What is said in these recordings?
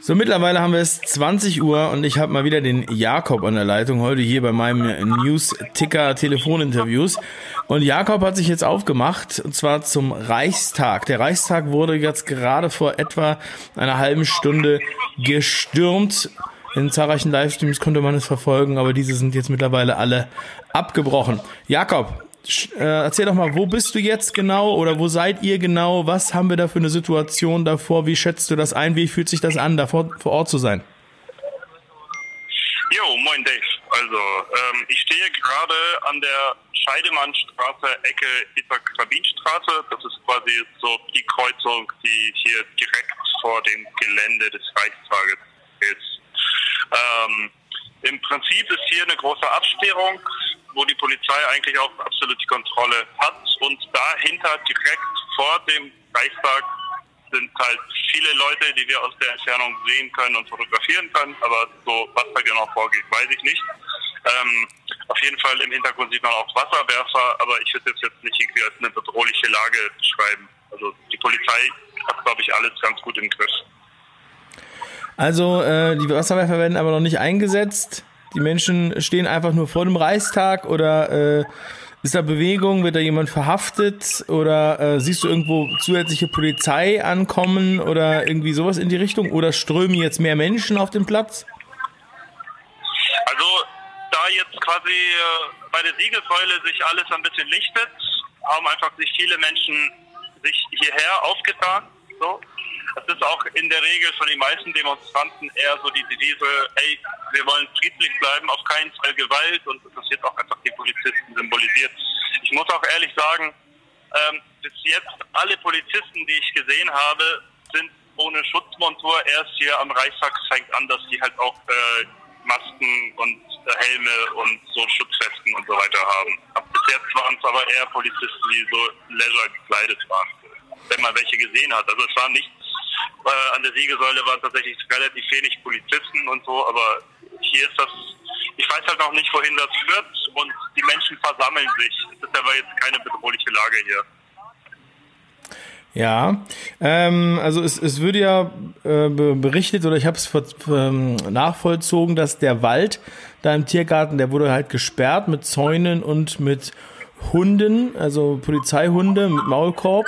So, mittlerweile haben wir es 20 Uhr und ich habe mal wieder den Jakob an der Leitung, heute hier bei meinem News-Ticker-Telefoninterviews. Und Jakob hat sich jetzt aufgemacht, und zwar zum Reichstag. Der Reichstag wurde jetzt gerade vor etwa einer halben Stunde gestürmt. In zahlreichen Livestreams konnte man es verfolgen, aber diese sind jetzt mittlerweile alle abgebrochen. Jakob, äh, erzähl doch mal, wo bist du jetzt genau oder wo seid ihr genau? Was haben wir da für eine Situation davor? Wie schätzt du das ein? Wie fühlt sich das an, da vor, vor Ort zu sein? Jo, moin Dave. Also, ähm, ich stehe gerade an der Scheidemannstraße, Ecke Isaac-Rabin-Straße. Das ist quasi so die Kreuzung, die hier direkt vor dem Gelände des Reichstages ist. Ähm, Im Prinzip ist hier eine große Absperrung wo die Polizei eigentlich auch absolut die Kontrolle hat. Und dahinter, direkt vor dem Reichstag, sind halt viele Leute, die wir aus der Entfernung sehen können und fotografieren können. Aber so, was da genau vorgeht, weiß ich nicht. Ähm, auf jeden Fall im Hintergrund sieht man auch Wasserwerfer, aber ich würde es jetzt nicht irgendwie als eine bedrohliche Lage beschreiben. Also die Polizei hat, glaube ich, alles ganz gut im Griff. Also äh, die Wasserwerfer werden aber noch nicht eingesetzt. Die Menschen stehen einfach nur vor dem Reichstag oder äh, ist da Bewegung? Wird da jemand verhaftet? Oder äh, siehst du irgendwo zusätzliche Polizei ankommen oder irgendwie sowas in die Richtung? Oder strömen jetzt mehr Menschen auf den Platz? Also, da jetzt quasi äh, bei der Siegessäule sich alles ein bisschen lichtet, haben einfach sich viele Menschen sich hierher aufgetan. So. Das ist auch in der Regel von den meisten Demonstranten eher so die Devise, ey, wir wollen friedlich bleiben, auf keinen Fall Gewalt und das wird auch einfach die Polizisten symbolisiert. Ich muss auch ehrlich sagen, ähm, bis jetzt alle Polizisten, die ich gesehen habe, sind ohne Schutzmontur. Erst hier am Reichstag fängt an, dass die halt auch äh, Masken und äh, Helme und so Schutzwesten und so weiter haben. Ab bis jetzt waren es aber eher Polizisten, die so leisure gekleidet waren, wenn man welche gesehen hat. Also es war nichts an der Siegesäule waren tatsächlich relativ wenig Polizisten und so, aber hier ist das, ich weiß halt noch nicht, wohin das führt und die Menschen versammeln sich. Es ist aber jetzt keine bedrohliche Lage hier. Ja, ähm, also es, es würde ja äh, berichtet oder ich habe es ähm, nachvollzogen, dass der Wald da im Tiergarten, der wurde halt gesperrt mit Zäunen und mit Hunden, also Polizeihunde mit Maulkorb.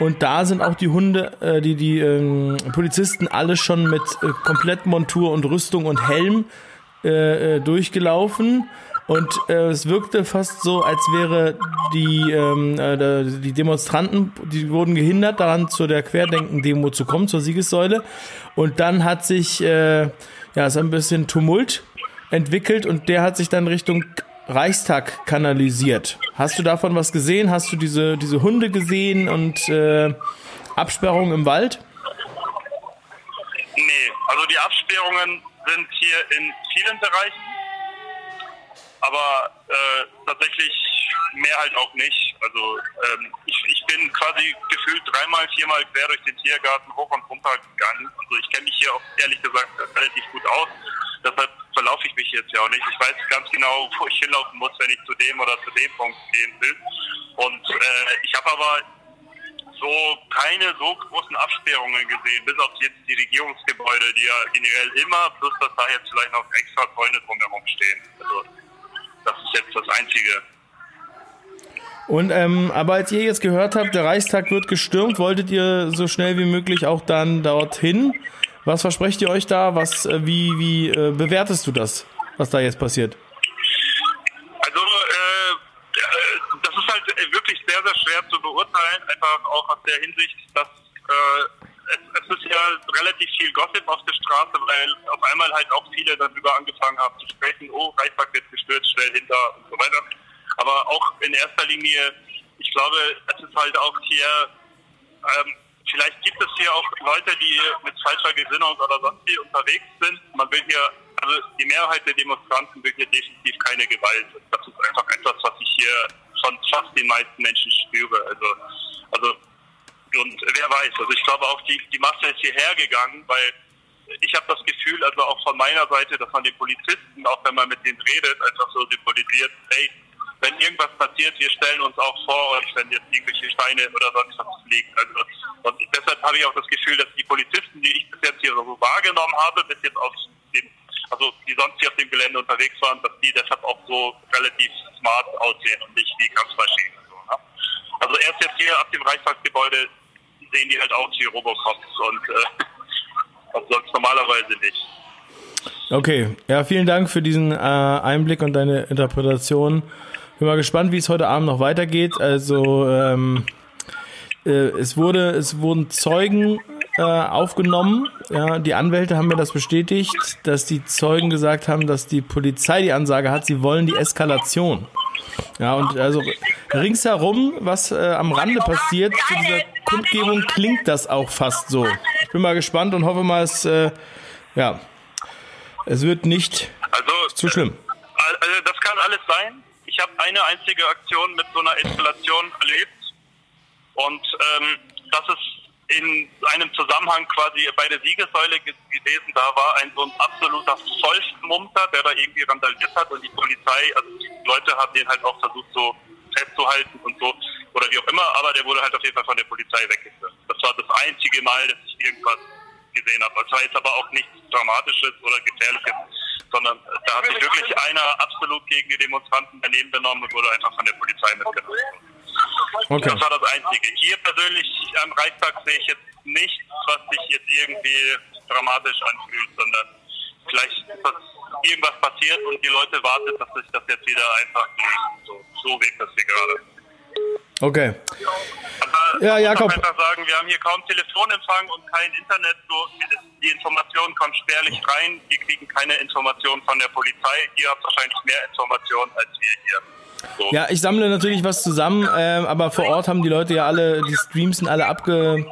Und da sind auch die Hunde, äh, die, die ähm, Polizisten alle schon mit äh, Komplettmontur und Rüstung und Helm äh, äh, durchgelaufen. Und äh, es wirkte fast so, als wäre die, ähm, äh, die Demonstranten, die wurden gehindert, daran zu der Querdenken-Demo zu kommen, zur Siegessäule. Und dann hat sich äh, ja so ein bisschen Tumult entwickelt und der hat sich dann Richtung Reichstag kanalisiert. Hast du davon was gesehen? Hast du diese, diese Hunde gesehen und äh, Absperrungen im Wald? Nee, also die Absperrungen sind hier in vielen Bereichen, aber äh, tatsächlich mehr halt auch nicht. Also ähm, ich, ich bin quasi gefühlt dreimal, viermal quer durch den Tiergarten hoch und runter gegangen. Also ich kenne mich hier auch ehrlich gesagt relativ gut aus. Deshalb verlaufe ich mich jetzt ja auch nicht. Ich weiß ganz genau, wo ich hinlaufen muss, wenn ich zu dem oder zu dem Punkt gehen will. Und äh, ich habe aber so keine so großen Absperrungen gesehen, bis auf jetzt die Regierungsgebäude, die ja generell immer, plus dass da jetzt vielleicht noch extra Zäune drumherum stehen. Also das ist jetzt das Einzige. Und ähm, aber als ihr jetzt gehört habt, der Reichstag wird gestürmt, wolltet ihr so schnell wie möglich auch dann dorthin? Was versprecht ihr euch da? Was, äh, wie, wie äh, bewertest du das, was da jetzt passiert? Also, äh, äh das ist halt wirklich sehr, sehr schwer zu beurteilen, einfach auch aus der Hinsicht, dass äh, es, es, ist ja relativ viel Gossip auf der Straße, weil auf einmal halt auch viele darüber angefangen haben zu sprechen, oh, Reichstag wird gestürzt, schnell hinter und so weiter. Aber auch in erster Linie, ich glaube, es ist halt auch hier ähm, vielleicht gibt es hier auch Leute, die mit falscher Gesinnung oder sonst wie unterwegs sind. Man will hier, also die Mehrheit der Demonstranten will hier definitiv keine Gewalt. Das ist einfach etwas, was ich hier von fast den meisten Menschen spüre. Also, also und wer weiß, also ich glaube auch die, die Masse ist hierher gegangen, weil ich habe das Gefühl, also auch von meiner Seite, dass man den Polizisten, auch wenn man mit denen redet, einfach so symbolisiert, hey, wenn irgendwas passiert, wir stellen uns auch vor euch, wenn jetzt irgendwelche Steine oder sonst was fliegen. Also, und deshalb habe ich auch das Gefühl, dass die Polizisten, die ich bis jetzt hier so wahrgenommen habe, bis jetzt auf dem, also die sonst hier auf dem Gelände unterwegs waren, dass die deshalb auch so relativ smart aussehen und nicht wie Kampfmaschinen. So, ne? Also erst jetzt hier ab dem Reichstagsgebäude sehen die halt aus wie Robocops und äh, sonst normalerweise nicht. Okay, ja, vielen Dank für diesen äh, Einblick und deine Interpretation. Bin mal gespannt, wie es heute Abend noch weitergeht. Also ähm, äh, es wurde, es wurden Zeugen äh, aufgenommen. Ja, die Anwälte haben mir das bestätigt, dass die Zeugen gesagt haben, dass die Polizei die Ansage hat, sie wollen die Eskalation. Ja, und also ringsherum, was äh, am Rande passiert, zu dieser Kundgebung klingt das auch fast so. Ich bin mal gespannt und hoffe mal, es, äh, ja, es wird nicht also, zu schlimm. Also das kann alles sein. Ich habe eine einzige Aktion mit so einer Eskalation erlebt. Und ähm, das ist in einem Zusammenhang quasi bei der Siegessäule gewesen. Da war ein so ein absoluter Vollschmumpter, der da irgendwie randaliert hat und die Polizei, also die Leute haben den halt auch versucht so festzuhalten und so oder wie auch immer, aber der wurde halt auf jeden Fall von der Polizei weggeführt. Das war das einzige Mal, dass ich irgendwas gesehen habe. Das war jetzt aber auch nichts Dramatisches oder Gefährliches, sondern da hat sich wirklich einer absolut gegen die Demonstranten daneben benommen und wurde einfach von der Polizei mitgenommen. Okay. Das war das Einzige. Hier persönlich am Reichstag sehe ich jetzt nichts, was sich jetzt irgendwie dramatisch anfühlt, sondern vielleicht irgendwas passiert und die Leute warten, dass sich das jetzt wieder einfach legt. So, so wirkt das hier gerade. Okay. Aber ja, Jakob. Ich einfach sagen, wir haben hier kaum Telefonempfang und kein Internet. So, die Informationen kommen spärlich rein. Wir kriegen keine Informationen von der Polizei. Ihr habt wahrscheinlich mehr Informationen als wir hier. So. Ja, ich sammle natürlich was zusammen, äh, aber vor Ort haben die Leute ja alle, die Streams sind alle abge,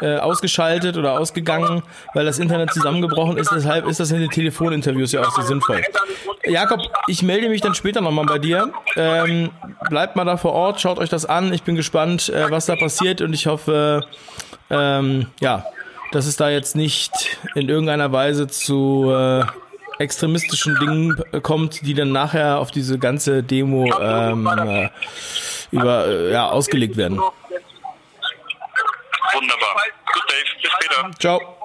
äh, ausgeschaltet oder ausgegangen, weil das Internet zusammengebrochen ist. Deshalb ist das in den Telefoninterviews ja auch so sinnvoll. Jakob, ich melde mich dann später nochmal bei dir. Ähm, bleibt mal da vor Ort, schaut euch das an. Ich bin gespannt, äh, was da passiert und ich hoffe, ähm, ja, dass es da jetzt nicht in irgendeiner Weise zu äh, extremistischen Dingen kommt, die dann nachher auf diese ganze Demo ähm, äh, über äh, ja ausgelegt werden. Wunderbar. Gut, Dave. Bis später. Ciao.